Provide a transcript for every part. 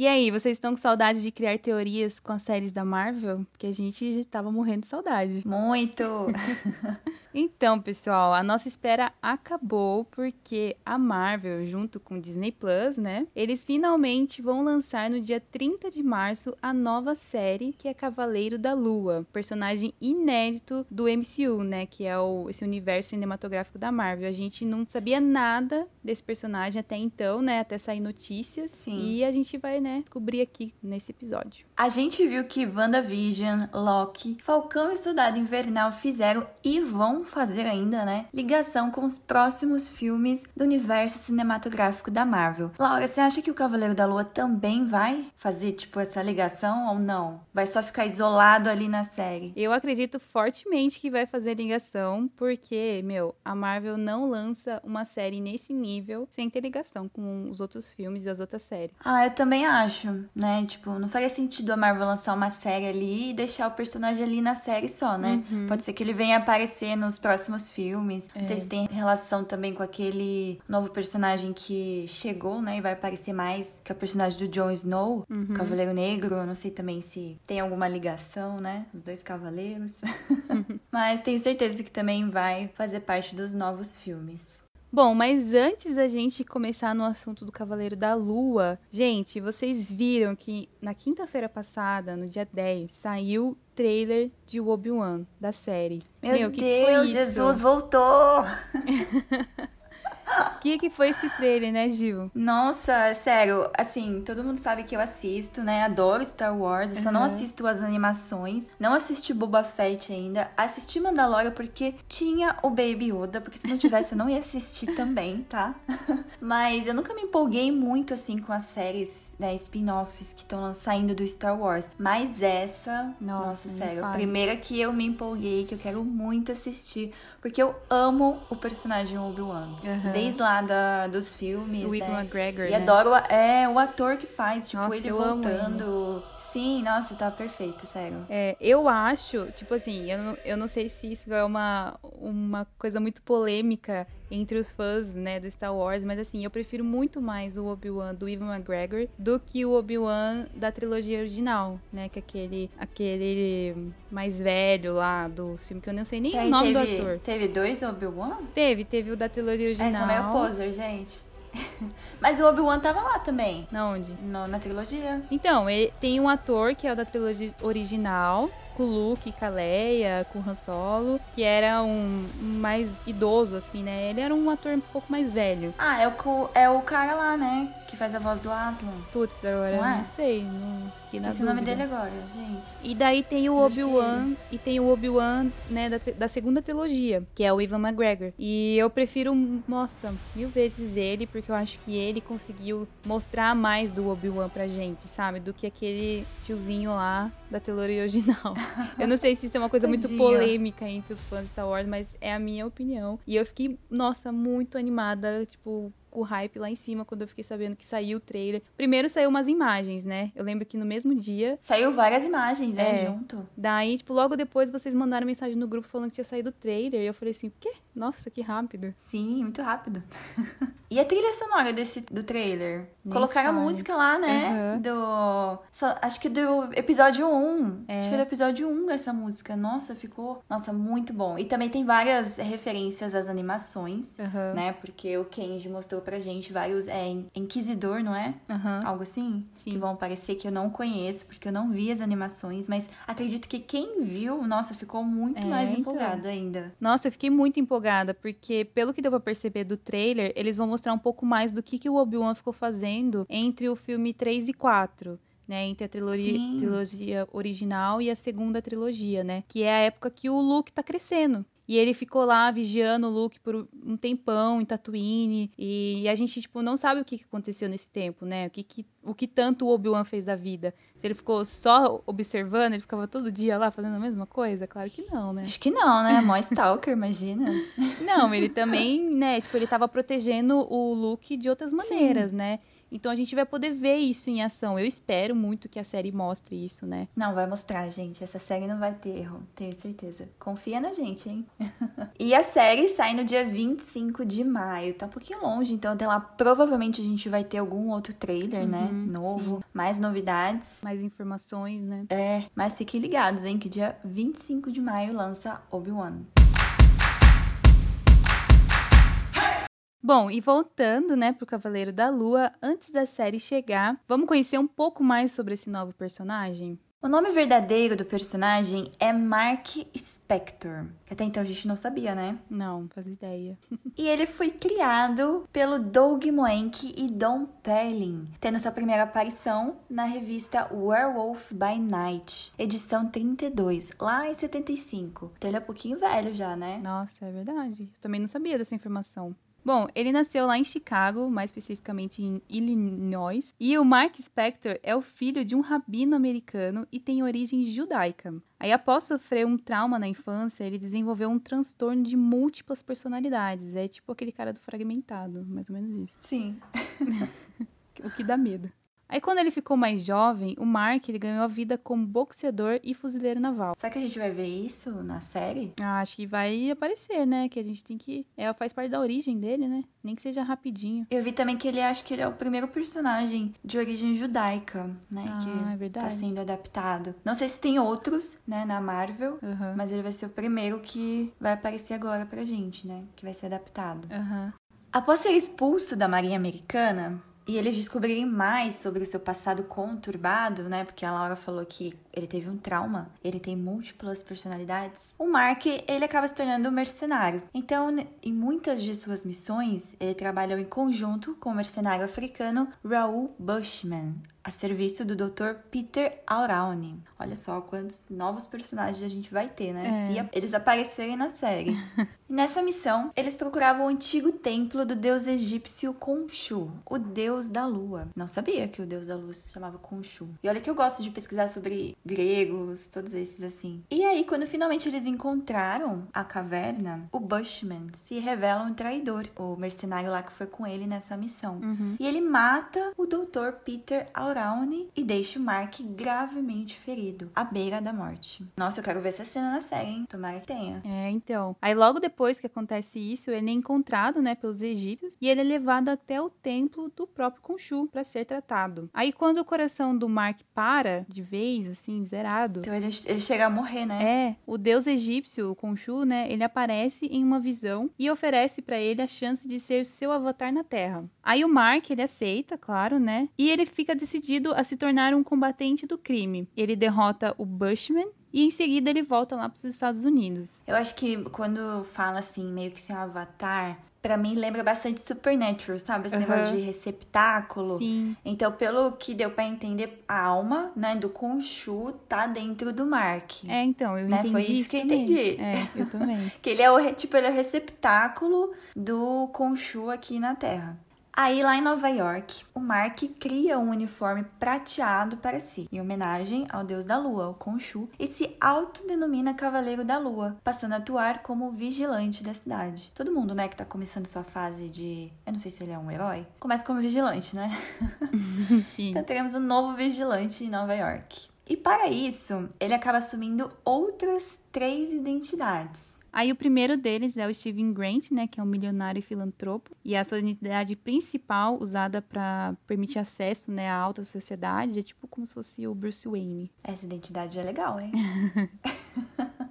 E aí, vocês estão com saudade de criar teorias com as séries da Marvel? Porque a gente tava morrendo de saudade. Muito! Então, pessoal, a nossa espera acabou porque a Marvel, junto com o Disney Plus, né? Eles finalmente vão lançar no dia 30 de março a nova série que é Cavaleiro da Lua, personagem inédito do MCU, né? Que é o, esse universo cinematográfico da Marvel. A gente não sabia nada desse personagem até então, né? Até sair notícias. Sim. E a gente vai, né, descobrir aqui nesse episódio. A gente viu que WandaVision, Loki, Falcão e Soldado Invernal fizeram e vão fazer ainda, né? Ligação com os próximos filmes do universo cinematográfico da Marvel. Laura, você acha que o Cavaleiro da Lua também vai fazer, tipo, essa ligação ou não? Vai só ficar isolado ali na série? Eu acredito fortemente que vai fazer ligação, porque, meu, a Marvel não lança uma série nesse nível sem ter ligação com os outros filmes e as outras séries. Ah, eu também acho, né? Tipo, não faria sentido a Marvel lançar uma série ali e deixar o personagem ali na série só, né? Uhum. Pode ser que ele venha aparecer nos próximos filmes. Não sei É. se tem relação também com aquele novo personagem que chegou, né? E vai aparecer mais, que é o personagem do Jon Snow, Uhum. Cavaleiro Negro. Eu não sei também se tem alguma ligação, né? Os dois cavaleiros. Mas tenho certeza que também vai fazer parte dos novos filmes. Bom, mas antes da gente começar no assunto do Cavaleiro da Lua, gente, vocês viram que na quinta-feira passada, no dia 10, saiu o trailer de Obi-Wan da série. Meu, foi Deus? Jesus voltou! O que, que foi esse trailer, né, Gil? Nossa, sério, assim, todo mundo sabe que eu assisto, né? Adoro Star Wars, eu só não Uhum. assisto as animações, não assisti Boba Fett ainda, assisti Mandalorian porque tinha o Baby Yoda, porque se não tivesse eu não ia assistir também, tá? Mas eu nunca me empolguei muito, assim, com as séries, né, spin-offs que estão saindo do Star Wars. Mas essa, Nossa, nossa, sério, a primeira que eu me empolguei, que eu quero muito assistir, porque eu amo o personagem Obi-Wan. Aham. Desde lá da, dos filmes, O né? McGregor, E né? adoro é, o ator que faz, tipo, Nossa, ele voltando. Sim, nossa, tá perfeito, sério. É, eu acho, tipo assim, eu não, eu não sei se isso é uma, uma coisa muito polêmica entre os fãs, né, do Star Wars, mas assim, eu prefiro muito mais o Obi-Wan do Ivan McGregor do que o Obi-Wan da trilogia original, né, que é aquele, aquele mais velho lá do filme, que eu não sei nem aí, o nome teve, do ator. Teve dois Obi-Wan? Teve, teve o da trilogia É, original. sou meio poser, gente. Mas o Obi-Wan tava lá também, Na onde? no- na trilogia. Então, ele tem um ator que é o da trilogia original, com o Luke, com a Leia, com o Han Solo, que era um mais idoso, assim, né? Ele era um ator um pouco mais velho. Ah, é o, é o cara lá, né? Que faz a voz do Aslan. Putz, agora Não é? não sei. Não, Esqueci o nome dele agora, gente. E daí tem o que é Obi-Wan, e tem o Obi-Wan, né, da, da segunda trilogia, que é o Ivan McGregor. E eu prefiro, nossa, mil vezes ele, porque eu acho que ele conseguiu mostrar mais do Obi-Wan pra gente, sabe? Do que aquele tiozinho lá da trilogia original. eu não sei se isso é uma coisa muito polêmica entre os fãs de Star Wars, mas é a minha opinião. E eu fiquei, nossa, muito animada, tipo, com o hype lá em cima quando eu fiquei sabendo que saiu o trailer. Primeiro saiu umas imagens, né? Eu lembro que no mesmo dia Saiu várias imagens, né, É. junto. Daí, tipo, logo depois vocês mandaram mensagem no grupo falando que tinha saído o trailer. E eu falei assim, o quê? Nossa, que rápido. Sim, muito rápido. e a trilha sonora desse, do trailer? Nem Colocaram a música lá, né? Aham. Do. só- acho que do episódio 1. É. Acho que é do episódio 1 essa música. Nossa, ficou. Nossa, muito bom. E também tem várias referências às animações. Aham. Né? Porque o Kenji mostrou pra gente vários. É, Inquisidor, não é? Aham. Algo assim? Sim. Que vão aparecer que eu não conheço, porque eu não vi as animações. Mas acredito que quem viu, nossa, ficou muito É, mais então. empolgada ainda. Nossa, eu fiquei muito empolgada, porque pelo que deu pra perceber do trailer, eles vão mostrar um pouco mais do que, que o Obi-Wan ficou fazendo entre o filme 3 e 4. Né, entre a trilogia, trilogia original e a segunda trilogia, né? Que é a época que o Luke tá crescendo. E ele ficou lá vigiando o Luke por um tempão em Tatooine. E a gente, tipo, não sabe o que aconteceu nesse tempo, né? O que, que, o que tanto o Obi-Wan fez da vida. Se ele ficou só observando, ele ficava todo dia lá fazendo a mesma coisa? Claro que não, né? Acho que não, né? Mó stalker, imagina. Não, ele também, né? Tipo, ele tava protegendo o Luke de outras maneiras, Sim. né? Então a gente vai poder ver isso em ação. Eu espero muito que a série mostre isso, né? Não, vai mostrar, gente. Essa série não vai ter erro, tenho certeza. Confia na gente, hein? e a série sai no dia 25 de maio. Tá um pouquinho longe, então até lá provavelmente a gente vai ter algum outro trailer, né? uhum, né? Novo, sim. mais novidades. Mais informações, né? É, mas fiquem ligados, hein? Que dia 25 de maio lança Obi-Wan. Bom, e voltando, né, pro Cavaleiro da Lua, antes da série chegar, vamos conhecer um pouco mais sobre esse novo personagem? O nome verdadeiro do personagem é Mark Spector, que até então a gente não sabia, né? Não, faz ideia. e ele foi criado pelo Doug Moenck e Don Perlin, tendo sua primeira aparição na revista Werewolf by Night, edição 32, lá em 75. Então ele é um pouquinho velho já, né? Nossa, é verdade. Eu também não sabia dessa informação. Bom, ele nasceu lá em Chicago, mais especificamente em Illinois, e o Mark Spector é o filho de um rabino americano e tem origem judaica. Aí, após sofrer um trauma na infância, ele desenvolveu um transtorno de múltiplas personalidades. É tipo aquele cara do fragmentado, mais ou menos isso. Sim. o que dá medo. Aí quando ele ficou mais jovem, o Mark ele ganhou a vida como boxeador e fuzileiro naval. Será que a gente vai ver isso na série? Ah, acho que vai aparecer, né? Que a gente tem que. É, faz parte da origem dele, né? Nem que seja rapidinho. Eu vi também que ele acho que ele é o primeiro personagem de origem judaica, né? Ah, que é tá verdade. tá sendo adaptado. Não sei se tem outros, né, na Marvel, uhum. mas ele vai ser o primeiro que vai aparecer agora pra gente, né? Que vai ser adaptado. Uhum. Após ser expulso da Marinha Americana, e eles descobrirem mais sobre o seu passado conturbado, né? Porque a Laura falou que ele teve um trauma, ele tem múltiplas personalidades. O Mark, ele acaba se tornando um mercenário. Então, em muitas de suas missões, ele trabalhou em conjunto com o mercenário africano Raoul Bushman, a serviço do Dr. Peter Aurauni. Olha só quantos novos personagens a gente vai ter, né? É. Se eles aparecerem na série. e nessa missão, eles procuravam o antigo templo do deus egípcio Khonshu, o deus da lua. Não sabia que o deus da lua se chamava Khonshu. E olha que eu gosto de pesquisar sobre gregos, todos esses assim. E aí, quando finalmente eles encontraram a caverna, o Bushman se revela um traidor, o mercenário lá que foi com ele nessa missão. Uhum. E ele mata o Dr. Peter Aurauni Brownie e deixa o Mark gravemente ferido, à beira da morte. Nossa, eu quero ver essa cena na série, hein? Tomara que tenha. É, então. Aí logo depois que acontece isso, ele é encontrado, né, pelos egípcios e ele é levado até o templo do próprio Khonshu para ser tratado. Aí quando o coração do Mark para de vez, assim, zerado. Então ele, ele chega a morrer, né? É, o deus egípcio, o Khonshu, né, ele aparece em uma visão e oferece para ele a chance de ser seu avatar na Terra. Aí o Mark, ele aceita, claro, né? E ele fica decidido decidido a se tornar um combatente do crime. Ele derrota o Bushman e em seguida ele volta lá para os Estados Unidos. Eu acho que quando fala assim, meio que ser um avatar, para mim lembra bastante Supernatural, sabe? Esse uhum. negócio de receptáculo. Sim. Então, pelo que deu para entender, a alma, né, do Khonshu tá dentro do Mark. É, então, eu né? entendi. Foi isso que eu entendi. É, eu também. que ele é o, tipo, ele é o receptáculo do Khonshu aqui na Terra. Aí, lá em Nova York, o Mark cria um uniforme prateado para si, em homenagem ao deus da lua, o Khonshu, e se autodenomina Cavaleiro da Lua, passando a atuar como vigilante da cidade. Todo mundo, né, que tá começando sua fase de. Eu não sei se ele é um herói, começa como vigilante, né? Sim. então teremos um novo vigilante em Nova York. E para isso, ele acaba assumindo outras três identidades. Aí o primeiro deles é o Steven Grant, né, que é um milionário e filantropo, e a sua identidade principal usada para permitir acesso, né, à alta sociedade, é tipo como se fosse o Bruce Wayne. Essa identidade é legal, hein?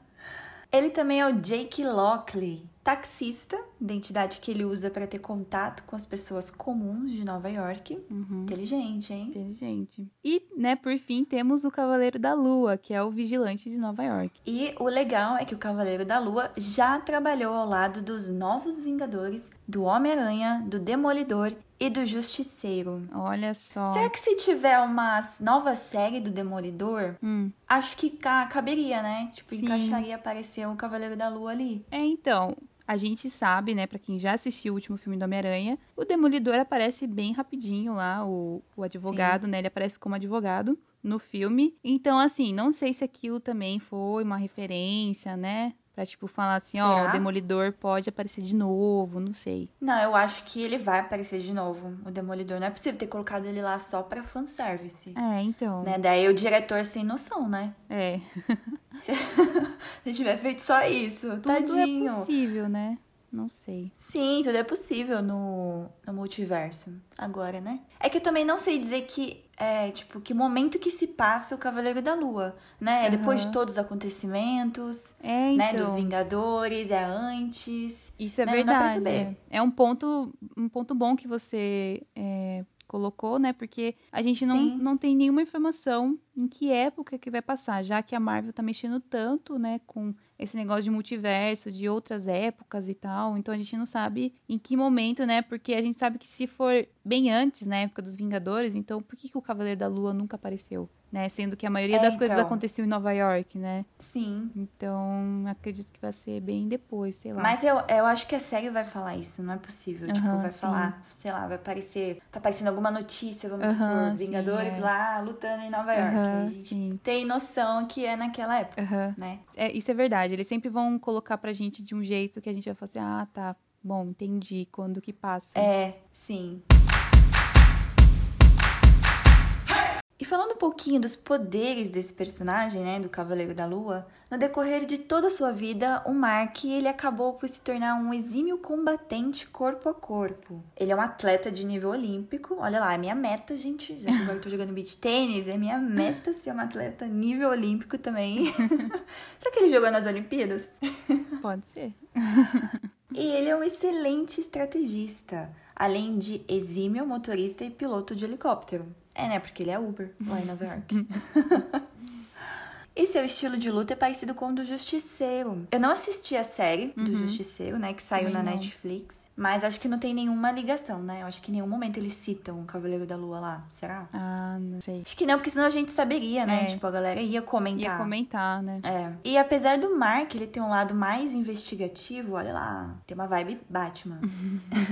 Ele também é o Jake Lockley, taxista, identidade que ele usa para ter contato com as pessoas comuns de Nova York. Uhum. Inteligente, hein? Inteligente. E, né, por fim, temos o Cavaleiro da Lua, que é o vigilante de Nova York. E o legal é que o Cavaleiro da Lua já trabalhou ao lado dos Novos Vingadores do Homem-Aranha, do Demolidor e do Justiceiro. Olha só. Será que se tiver uma nova série do Demolidor, Hum. acho que ca- caberia, né? Tipo, Sim. encaixaria aparecer o Cavaleiro da Lua ali. É, então, a gente sabe, né, pra quem já assistiu o último filme do Homem-Aranha, o Demolidor aparece bem rapidinho lá, o, o advogado, né, ele aparece como advogado no filme. Então, assim, não sei se aquilo também foi uma referência, né, pra, tipo, falar assim, ó, Será? o Demolidor pode aparecer de novo, não sei. Não, eu acho que ele vai aparecer de novo, o Demolidor. Não é possível ter colocado ele lá só pra fanservice. É, então, Né? Daí o diretor sem noção, né? é, Se ele tiver feito só isso, tudo tadinho. é possível, né, não sei. Sim, tudo é possível no, no multiverso. Agora, né? É que eu também não sei dizer que é, tipo, que momento que se passa o Cavaleiro da Lua, né? É depois de todos os acontecimentos, É, né? então... Dos Vingadores, é antes. Isso é né? Verdade. É É um ponto, um ponto bom que você é, colocou, né? Porque a gente não, Sim. não tem nenhuma informação em que época que vai passar, já que a Marvel tá mexendo tanto, né, com esse negócio de multiverso, de outras épocas e tal. Então a gente não sabe em que momento, né? Porque a gente sabe que se for bem antes, na época dos Vingadores, então por que, que o Cavaleiro da Lua nunca apareceu? Né? Sendo que a maioria É, das coisas então. aconteceu em Nova York, né? Sim. Então acredito que vai ser bem depois, sei lá. Mas eu, eu acho que a série vai falar isso, não é possível. tipo, vai sim. falar, sei lá, vai aparecer. Tá aparecendo alguma notícia, vamos Aham, supor, sim, Vingadores é. lá lutando em Nova York. A gente sim. tem noção que é naquela época, né? É, isso é verdade. Eles sempre vão colocar pra gente de um jeito que a gente vai falar assim, ah, tá, bom, entendi, quando que passa. É, sim. E falando um pouquinho dos poderes desse personagem, né, do Cavaleiro da Lua, no decorrer de toda a sua vida, o Mark ele acabou por se tornar um exímio combatente corpo a corpo. Ele é um atleta de nível olímpico. Olha lá, é minha meta, gente. Já que agora eu tô jogando beach tênis, é minha meta ser uma atleta nível olímpico também. Será que ele jogou nas Olimpíadas? Pode ser. E ele é um excelente estrategista, além de exímio motorista e piloto de helicóptero. É, né? Porque ele é Uber lá em Nova York. E seu estilo de luta é parecido com o do Justiceiro. Eu não assisti a série do Justiceiro, né? Que saiu Também na não. Netflix. Mas acho que não tem nenhuma ligação, né? Eu acho que em nenhum momento eles citam o Cavaleiro da Lua lá. Será? Ah, não sei. Acho que não, porque senão a gente saberia, né? É. Tipo, a galera ia comentar. Ia comentar, né? É. E apesar do Mark ele ter um lado mais investigativo, olha lá, tem uma vibe Batman.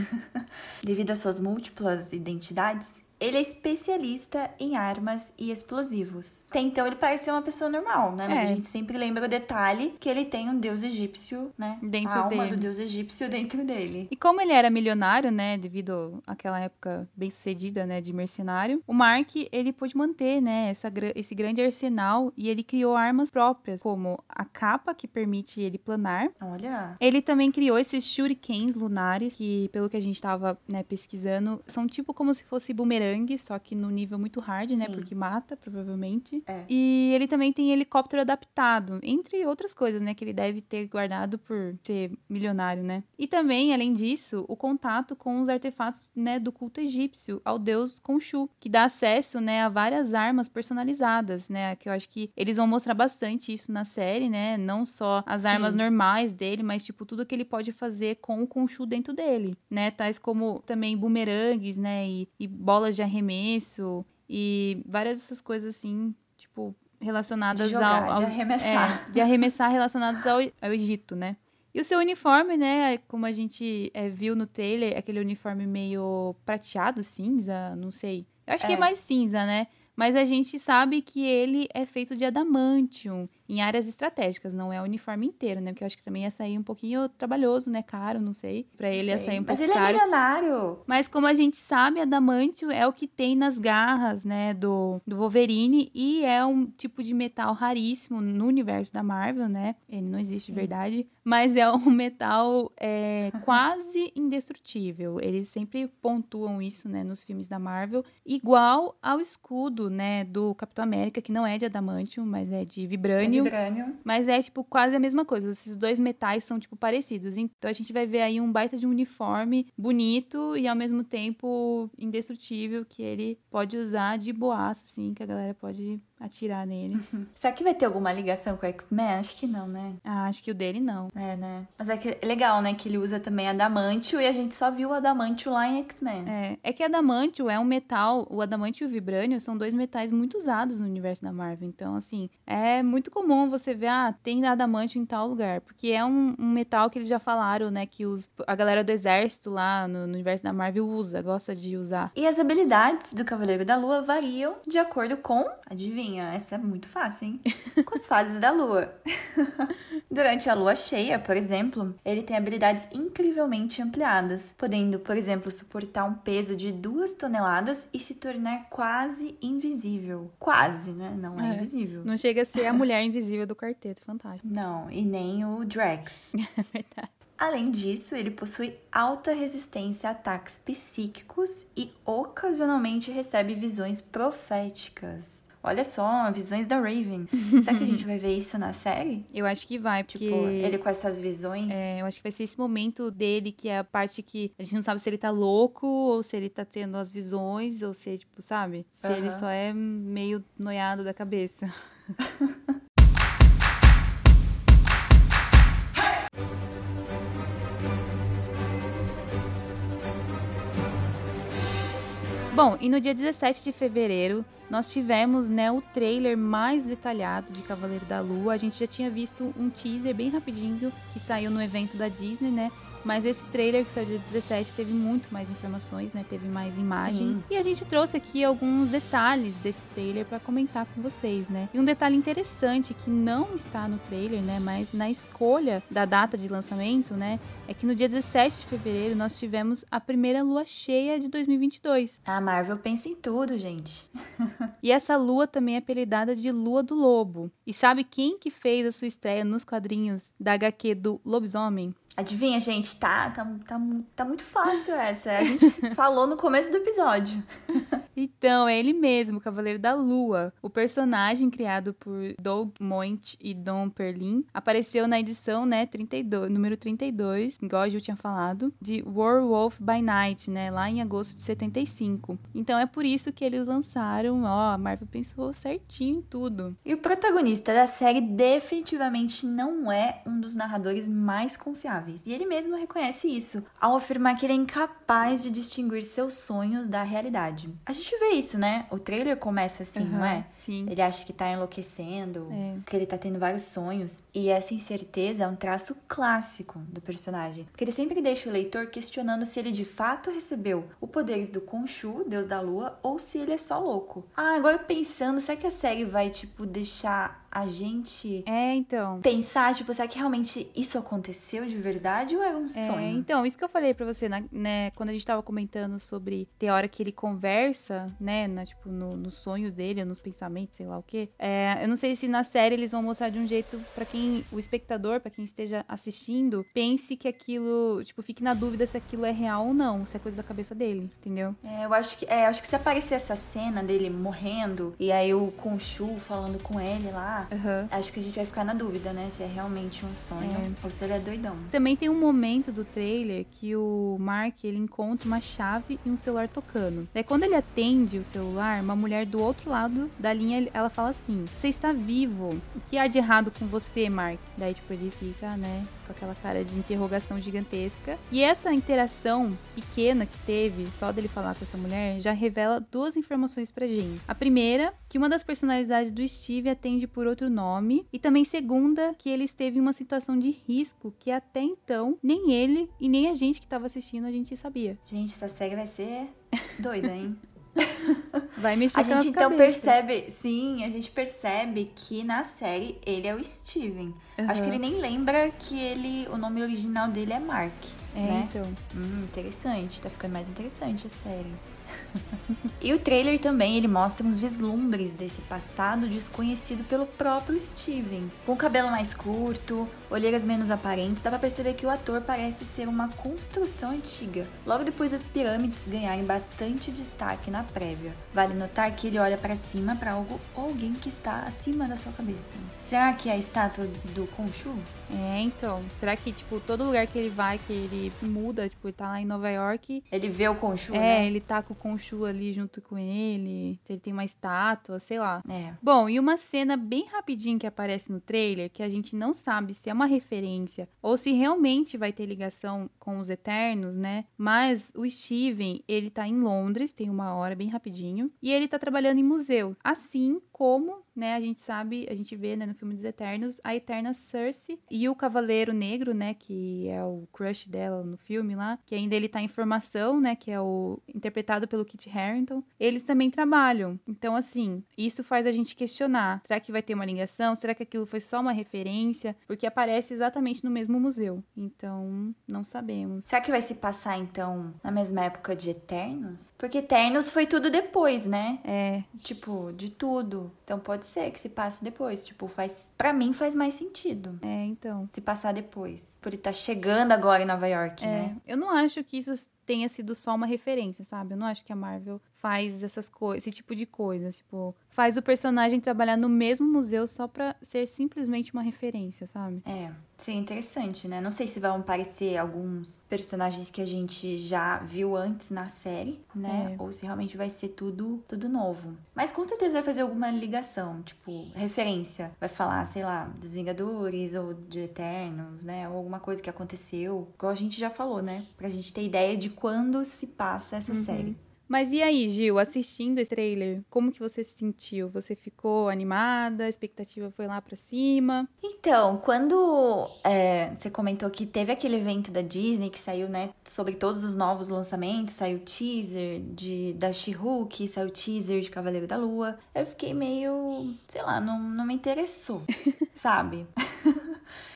Devido às suas múltiplas identidades, ele é especialista em armas e explosivos. Até então ele parece ser uma pessoa normal, né? Mas É. a gente sempre lembra o detalhe que ele tem um deus egípcio, né? Dentro a alma dele. do deus egípcio dentro dele. E como ele era milionário, né, devido àquela época bem sucedida, né, de mercenário, o Mark, ele pôde manter, né, essa, esse grande arsenal e ele criou armas próprias, como a capa que permite ele planar. Olha. Ele também criou esses shurikens lunares, que pelo que a gente tava, né, pesquisando, são tipo como se fosse bumerangue, só que no nível muito hard, né, Sim. porque mata, provavelmente. É. E ele também tem helicóptero adaptado, entre outras coisas, né, que ele deve ter guardado por ser milionário, né. E também, além disso, o contato com os artefatos, né, do culto egípcio ao deus Khonshu, que dá acesso, né, a várias armas personalizadas, né, que eu acho que eles vão mostrar bastante isso na série, né, não só as Sim. armas normais dele, mas tipo tudo que ele pode fazer com o Khonshu dentro dele, né, tais como também bumerangues, né, e, e bolas de arremesso e várias dessas coisas assim, tipo relacionadas De jogar, ao, de aos- arremessar. é, de arremessar relacionados ao, ao Egito, né? E o seu uniforme, né, como a gente é, viu no trailer, aquele uniforme meio prateado, cinza, não sei. Eu acho que é É. mais cinza, né? Mas a gente sabe que ele é feito de adamantium em áreas estratégicas, não é o uniforme inteiro, né? Porque eu acho que também ia sair um pouquinho trabalhoso, né? Caro, não sei. Pra ele ia Sei. sair um Mas pouco ele é caro. milionário. Mas como a gente sabe, adamantio é o que tem nas garras, né, do, do Wolverine e é um tipo de metal raríssimo no universo da Marvel, né? Ele não existe de verdade, mas é um metal é, quase indestrutível. Eles sempre pontuam isso, né, nos filmes da Marvel, igual ao escudo, né, do Capitão América, que não é de adamantium, mas é de É Mas é, tipo, quase a mesma coisa. Esses dois metais são, tipo, parecidos. Então a gente vai ver aí um baita de um uniforme bonito e ao mesmo tempo indestrutível que ele pode usar de boaça, assim, que a galera pode atirar nele. Será que vai ter alguma ligação com o X-Men? Acho que não, né? Ah, acho que o dele não. É, né? Mas é, que é legal, né? Que ele usa também adamantio e a gente só viu o adamantio lá em X-Men. É, é que adamantio é um metal, o adamantio e o vibrânio são dois metais muito usados no universo da Marvel. Então, assim, é muito comum você ver, ah, tem adamantio em tal lugar. Porque é um, um metal que eles já falaram, né? Que os, a galera do exército lá no, no universo da Marvel usa, gosta de usar. E as habilidades do Cavaleiro da Lua variam de acordo com, adivinha, essa é muito fácil, hein? Com as fases da Lua. Durante a lua cheia, por exemplo, ele tem habilidades incrivelmente ampliadas, podendo, por exemplo, suportar um peso de duas toneladas e se tornar quase invisível. Quase, né? Não é, é invisível. Não chega a ser a mulher invisível do quarteto, fantástico. Não, e nem o Drax. É verdade. Além disso, ele possui alta resistência a ataques psíquicos e ocasionalmente recebe visões proféticas. Olha só, visões da Raven. Será que a gente vai ver isso na série? Eu acho que vai, porque... Tipo, ele com essas visões? É, eu acho que vai ser esse momento dele, que é a parte que a gente não sabe se ele tá louco, ou se ele tá tendo as visões, ou se, tipo, sabe? Se ele só é meio noiado da cabeça. Bom, e no dia 17 de fevereiro, nós tivemos né, o trailer mais detalhado de Cavaleiro da Lua. A gente já tinha visto um teaser bem rapidinho que saiu no evento da Disney, né? Mas esse trailer que saiu dia 17 teve muito mais informações, né? Teve mais imagens. Sim. E a gente trouxe aqui alguns detalhes desse trailer para comentar com vocês, né? E um detalhe interessante que não está no trailer, né? Mas na escolha da data de lançamento, né? É que no dia 17 de fevereiro nós tivemos a primeira lua cheia de 2022. A Marvel pensa em tudo, gente. e essa lua também é apelidada de Lua do Lobo. E sabe quem que fez a sua estreia nos quadrinhos da HQ do Lobisomem? Adivinha, gente, tá, tá, tá, tá muito fácil essa. A gente falou no começo do episódio. Então, é ele mesmo, o Cavaleiro da Lua. O personagem criado por Doug Moint e Don Perlin apareceu na edição, né, 32, número 32, igual a Ju tinha falado, de Werewolf by Night, né, lá em agosto de 75. Então é por isso que eles lançaram, ó, a Marvel pensou certinho em tudo. E o protagonista da série definitivamente não é um dos narradores mais confiáveis. E ele mesmo reconhece isso, ao afirmar que ele é incapaz de distinguir seus sonhos da realidade. A gente gente vê isso, né? O trailer começa assim, uhum, não é? Sim. Ele acha que tá enlouquecendo, é. que ele tá tendo vários sonhos. E essa incerteza é um traço clássico do personagem. Porque ele sempre deixa o leitor questionando se ele de fato recebeu o poderes do Khonshu, deus da lua, ou se ele é só louco. Ah, agora pensando, será que a série vai, tipo, deixar a gente é, então. pensar, tipo, será que realmente isso aconteceu de verdade ou era um é, sonho? Então, isso que eu falei para você, né, quando a gente tava comentando sobre ter hora que ele conversa, né, na, tipo, no, nos sonhos dele, nos pensamentos, sei lá o quê. É, eu não sei se na série eles vão mostrar de um jeito para quem, o espectador, para quem esteja assistindo, pense que aquilo, tipo, fique na dúvida se aquilo é real ou não, se é coisa da cabeça dele, entendeu? É, eu acho que, é, acho que se aparecer essa cena dele morrendo e aí o Khonshu falando com ele lá, uhum. acho que a gente vai ficar na dúvida, né? Se é realmente um sonho é. ou se ele é doidão. Também tem um momento do trailer que o Mark ele encontra uma chave e um celular tocando. Daí quando ele atende o celular, uma mulher do outro lado da linha, ela fala assim: Você está vivo. O que há de errado com você, Mark? Daí, tipo, ele fica, né? com aquela cara de interrogação gigantesca. E essa interação pequena que teve, só dele falar com essa mulher, já revela duas informações pra gente. A primeira, que uma das personalidades do Steve atende por outro nome, e também segunda, que ele esteve em uma situação de risco que até então nem ele e nem a gente que estava assistindo a gente sabia. Gente, essa série vai ser doida, hein? Vai mexer A gente então percebe, sim, a gente percebe que na série ele é o Steven. Uhum. Acho que ele nem lembra que ele, o nome original dele é Mark. É, né? então. Hum, interessante, tá ficando mais interessante a série. E o trailer também ele mostra uns vislumbres desse passado desconhecido pelo próprio Steven. Com o cabelo mais curto, olheiras menos aparentes, dá pra perceber que o ator parece ser uma construção antiga, logo depois das pirâmides ganharem bastante destaque na prévia. Vale notar que ele olha para cima para algo ou alguém que está acima da sua cabeça. Será que é a estátua do Khonshu? É, então. Será que, tipo, todo lugar que ele vai, que ele muda, tipo, ele tá lá em Nova York... Ele vê o Khonshu, é, né? É, ele tá com Khonshu ali junto com ele, se ele tem uma estátua, sei lá. É. Bom, e uma cena bem rapidinho que aparece no trailer, que a gente não sabe se é uma referência ou se realmente vai ter ligação com os Eternos, né? Mas o Steven, ele tá em Londres, tem uma hora bem rapidinho, e ele tá trabalhando em museus, assim como, né, a gente sabe, a gente vê, né, no filme dos Eternos, a Eterna Cersei e o Cavaleiro Negro, né, que é o crush dela no filme lá, que ainda ele tá em formação, né, que é o interpretado pelo Kit Harington, eles também trabalham. Então, assim, isso faz a gente questionar, será que vai ter uma ligação? Será que aquilo foi só uma referência? Porque aparece exatamente no mesmo museu. Então, não sabemos. Será que vai se passar, então, na mesma época de Eternos? Porque Eternos foi tudo depois, né? É, Tipo, de tudo. Então pode ser que se passe depois. Tipo, faz. Pra mim faz mais sentido. é, então. Se passar depois. Por ele tá chegando agora em Nova York, É, né? eu não acho que isso tenha sido só uma referência, sabe? Eu não acho que a Marvel faz essas coisas, esse tipo de coisas, tipo, faz o personagem trabalhar no mesmo museu só pra ser simplesmente uma referência, sabe? É, seria interessante, né? Não sei se vão aparecer alguns personagens que a gente já viu antes na série, né? É. Ou se realmente vai ser tudo, tudo novo. Mas com certeza vai fazer alguma ligação, tipo, referência. Vai falar, sei lá, dos Vingadores ou de Eternos, né? Ou alguma coisa que aconteceu. Igual a gente já falou, né? Pra gente ter ideia de quando se passa essa Uhum. série. Mas e aí, Gil, assistindo esse trailer, como que você se sentiu? Você ficou animada? A expectativa foi lá pra cima? Então, quando é, você comentou que teve aquele evento da Disney que saiu, né, sobre todos os novos lançamentos, saiu teaser de, da She-Hulk, saiu teaser de Cavaleiro da Lua, eu fiquei meio, sei lá, não, não me interessou, sabe?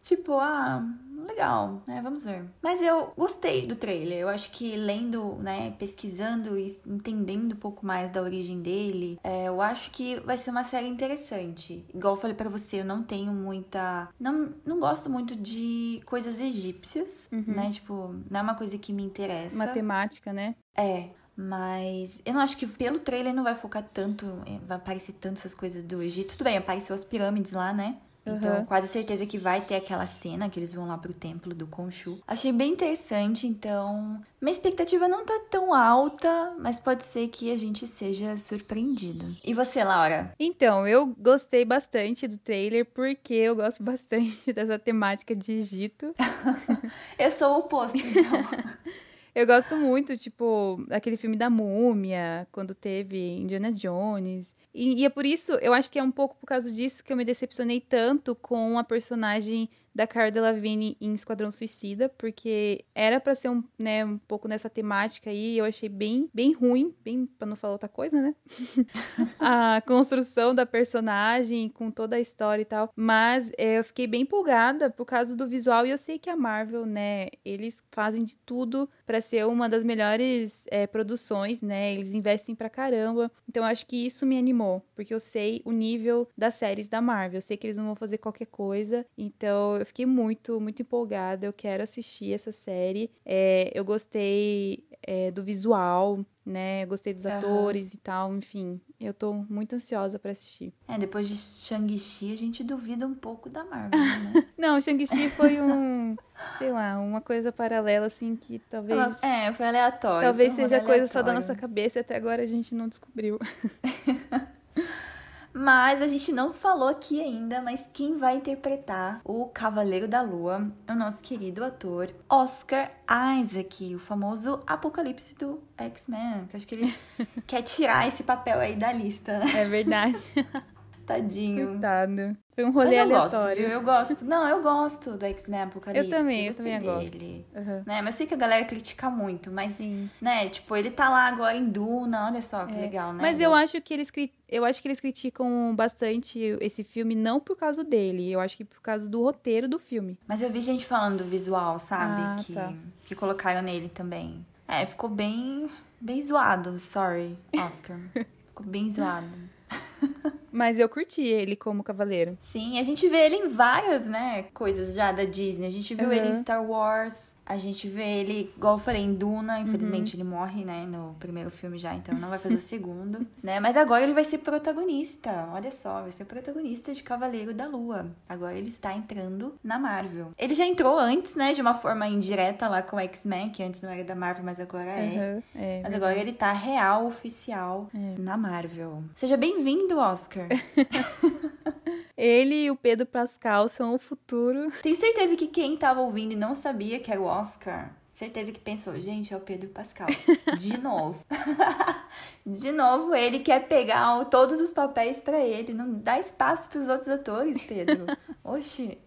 Tipo, ah, legal, né, vamos ver. Mas eu gostei do trailer, eu acho que lendo, né, pesquisando e entendendo um pouco mais da origem dele, é, eu acho que vai ser uma série interessante. Igual eu falei pra você, eu não tenho muita. Não, não gosto muito de coisas egípcias, né? Tipo, não é uma coisa que me interessa. Matemática, né? É. Mas eu não acho que pelo trailer não vai focar tanto, é, vai aparecer tanto essas coisas do Egito. Tudo bem, apareceu as pirâmides lá, né? Então, Uhum. quase certeza que vai ter aquela cena que eles vão lá pro templo do Khonshu. Achei bem interessante, então. Minha expectativa não tá tão alta, mas pode ser que a gente seja surpreendido. E você, Laura? Então, eu gostei bastante do trailer porque eu gosto bastante dessa temática de Egito. Eu sou o oposto, então. Eu gosto muito, tipo, daquele filme da Múmia, quando teve Indiana Jones. E, e é por isso, eu acho que é um pouco por causa disso que eu me decepcionei tanto com a personagem da Cara Delevingne em Esquadrão Suicida, porque era pra ser um, né, um pouco nessa temática aí, eu achei bem, bem ruim, bem para não falar outra coisa, né? a construção da personagem com toda a história e tal, mas é, eu fiquei bem empolgada por causa do visual e eu sei que a Marvel, né, eles fazem de tudo pra ser uma das melhores é, produções, né? Eles investem pra caramba. Então eu acho que isso me animou, porque eu sei o nível das séries da Marvel, eu sei que eles não vão fazer qualquer coisa, então eu fiquei muito, muito empolgada. Eu quero assistir essa série. É, eu gostei é, do visual, né? Eu gostei dos Aham. atores e tal. Enfim, eu tô muito ansiosa pra assistir. É, depois de Shang-Chi, a gente duvida um pouco da Marvel, né? Não, Shang-Chi foi um, sei lá, uma coisa paralela, assim, que talvez. É, foi aleatório. Talvez foi seja rolê coisa só da aleatório. nossa cabeça e até agora a gente não descobriu. Mas a gente não falou aqui ainda, mas quem vai interpretar o Cavaleiro da Lua é o nosso querido ator Oscar Isaac, o famoso Apocalipse do X-Men. Que acho que ele quer tirar esse papel aí da lista, né? É verdade. Tadinho. Coitado. Foi um Mas rolê eu gosto, aleatório. viu? Eu gosto. Não, eu gosto do X-Men Apocalipse. Eu também, eu gostei também gosto. dele. Aham. Né? Mas eu sei que a galera critica muito, mas, Sim. né, tipo, ele tá lá agora em Duna, olha só que É. legal, né? Mas eu acho que eles eu acho que eles criticam bastante esse filme não por causa dele, eu acho que por causa do roteiro do filme. Mas eu vi gente falando do visual, sabe? Ah, que, tá. que colocaram nele também. É, ficou bem, bem zoado, sorry, Oscar. ficou bem zoado. Mas eu curti ele como cavaleiro. Sim, a gente vê ele em várias, né, coisas já da Disney. A gente viu Uhum. ele em Star Wars. A gente vê ele, igual eu falei, em Duna. Infelizmente uhum. ele morre, né? No primeiro filme já, então não vai fazer o segundo. né? Mas agora ele vai ser protagonista. Olha só, vai ser o protagonista de Cavaleiro da Lua. Agora ele está entrando na Marvel. Ele já entrou antes, né? De uma forma indireta lá com o X-Men, que antes não era da Marvel, mas agora é. Uhum, é mas agora ele tá real, oficial, é. na Marvel. Seja bem-vindo, Oscar. Ele e o Pedro Pascal são o futuro. Tenho certeza que quem tava ouvindo e não sabia que era o Oscar, certeza que pensou, gente, é o Pedro Pascal. De novo. De novo, ele quer pegar todos os papéis para ele. Não dá espaço para os outros atores, Pedro. Oxi.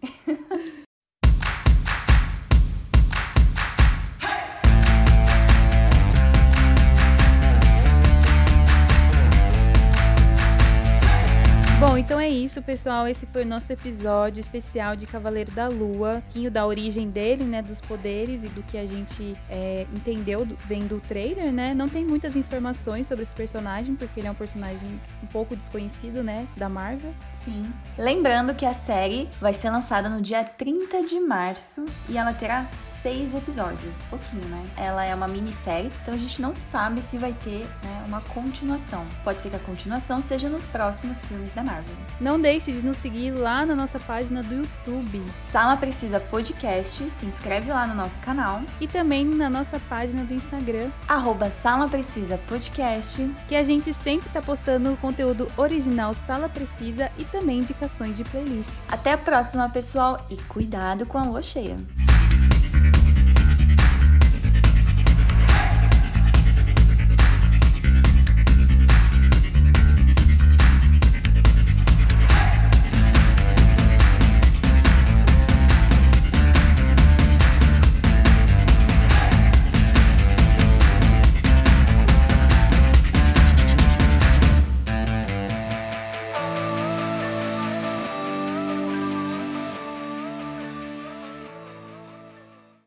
Bom, então é isso, pessoal. Esse foi o nosso episódio especial de Cavaleiro da Lua. Pouquinho da origem dele, né? Dos poderes e do que a gente é, entendeu do, vendo o trailer, né? Não tem muitas informações sobre esse personagem, porque ele é um personagem um pouco desconhecido, né? Da Marvel. Sim. Lembrando que a série vai ser lançada no dia 30 de março e ela terá seis episódios, pouquinho, né? Ela é uma minissérie, então a gente não sabe se vai ter né, uma continuação. Pode ser que a continuação seja nos próximos filmes da Marvel. Não deixe de nos seguir lá na nossa página do YouTube. Sala Precisa Podcast, se inscreve lá no nosso canal. E também na nossa página do Instagram. Arroba Sala Precisa Podcast. Que a gente sempre tá postando conteúdo original Sala Precisa e também indicações de playlist. Até a próxima, pessoal, e cuidado com a lua cheia.